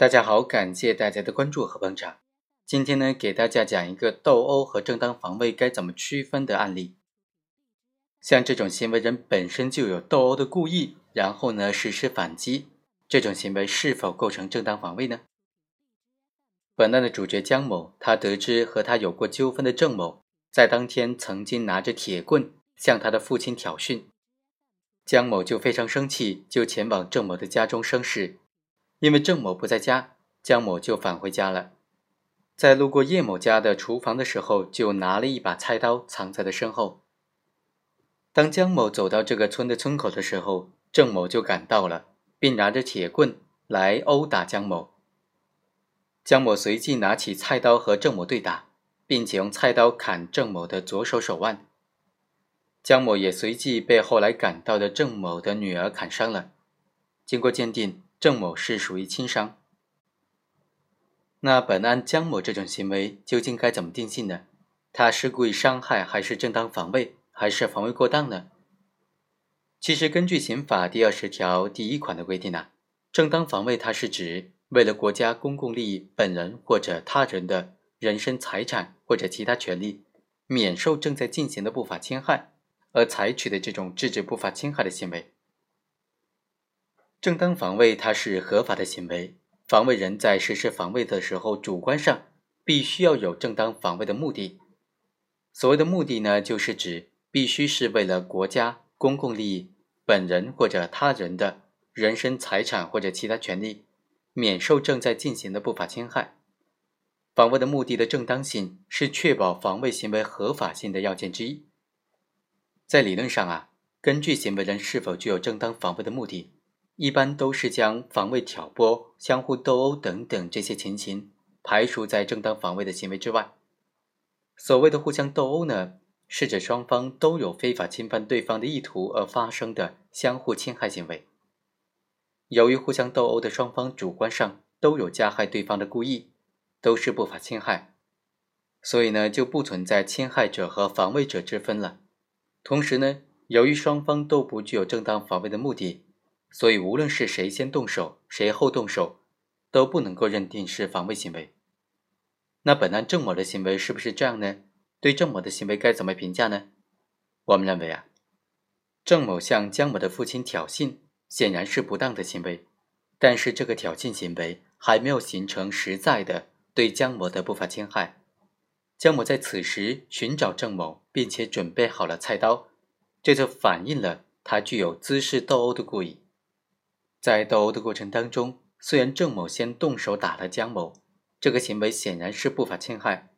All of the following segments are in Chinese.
大家好，感谢大家的关注和捧场。今天呢，给大家讲一个斗殴和正当防卫该怎么区分的案例。像这种行为人本身就有斗殴的故意，然后呢实施反击，这种行为是否构成正当防卫呢？本案的主角江某，他得知和他有过纠纷的郑某，在当天曾经拿着铁棍向他的父亲挑衅，江某就非常生气，就前往郑某的家中生事。因为郑某不在家，江某就返回家了。在路过叶某家的厨房的时候，就拿了一把菜刀藏在了身后。当江某走到这个村的村口的时候，郑某就赶到了，并拿着铁棍来殴打江某。江某随即拿起菜刀和郑某对打，并且用菜刀砍郑某的左手手腕。江某也随即被后来赶到的郑某的女儿砍伤了。经过鉴定，郑某是属于轻伤。那本案江某这种行为究竟该怎么定性呢？他是故意伤害，还是正当防卫，还是防卫过当呢？其实根据刑法第二十条第一款的规定啊，正当防卫它是指。为了国家公共利益，本人或者他人的人身、财产或者其他权利免受正在进行的不法侵害，而采取的这种制止不法侵害的行为。正当防卫它是合法的行为，防卫人在实施防卫的时候，主观上必须要有正当防卫的目的。所谓的目的呢，就是指必须是为了国家公共利益、本人或者他人的人身、财产或者其他权利。免受正在进行的不法侵害，防卫的目的的正当性是确保防卫行为合法性的要件之一。在理论上啊，根据行为人是否具有正当防卫的目的，一般都是将防卫挑拨、相互斗殴等等这些情形排除在正当防卫的行为之外。所谓的互相斗殴呢，是指双方都有非法侵犯对方的意图而发生的相互侵害行为。由于互相斗殴的双方主观上都有加害对方的故意，都是不法侵害，所以呢就不存在侵害者和防卫者之分了。同时呢，由于双方都不具有正当防卫的目的，所以无论是谁先动手，谁后动手，都不能够认定是防卫行为。那本案郑某的行为是不是这样呢？对郑某的行为该怎么评价呢？我们认为啊，郑某向江某的父亲挑衅。显然是不当的行为，但是这个挑衅行为还没有形成实在的对江某的不法侵害。江某在此时寻找郑某，并且准备好了菜刀，这就反映了他具有滋事斗殴的故意。在斗殴的过程当中，虽然郑某先动手打了江某，这个行为显然是不法侵害，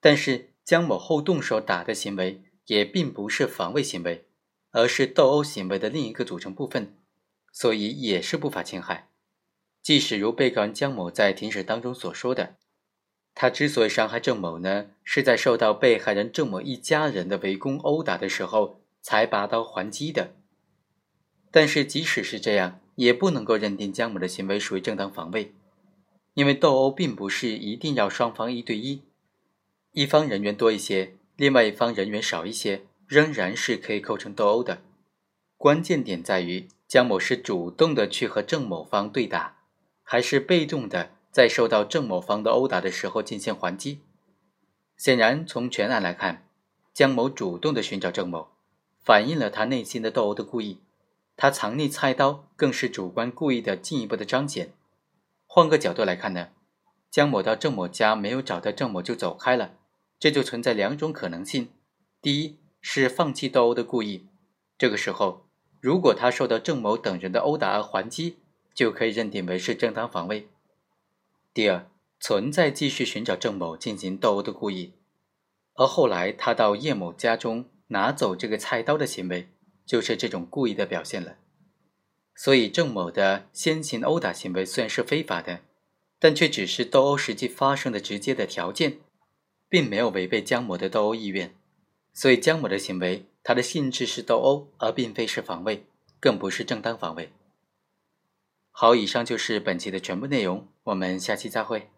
但是江某后动手打的行为也并不是防卫行为，而是斗殴行为的另一个组成部分。所以也是不法侵害。即使如被告人江某在庭审当中所说的，他之所以伤害郑某呢，是在受到被害人郑某一家人的围攻殴打的时候才拔刀还击的。但是即使是这样，也不能够认定江某的行为属于正当防卫，因为斗殴并不是一定要双方一对一，一方人员多一些，另外一方人员少一些，仍然是可以构成斗殴的。关键点在于。江某是主动的去和郑某方对打，还是被动的在受到郑某方的殴打的时候进行还击？显然，从全案来看，江某主动的寻找郑某，反映了他内心的斗殴的故意。他藏匿菜刀，更是主观故意的进一步的彰显。换个角度来看呢，江某到郑某家没有找到郑某就走开了，这就存在两种可能性：第一是放弃斗殴的故意，这个时候。如果他受到郑某等人的殴打而还击，就可以认定为是正当防卫。第二，存在继续寻找郑某进行斗殴的故意，而后来他到叶某家中拿走这个菜刀的行为，就是这种故意的表现了。所以，郑某的先行殴打行为虽然是非法的，但却只是斗殴实际发生的直接的条件，并没有违背江某的斗殴意愿。所以，江某的行为。它的性质是斗殴，而并非是防卫，更不是正当防卫。好，以上就是本期的全部内容，我们下期再会。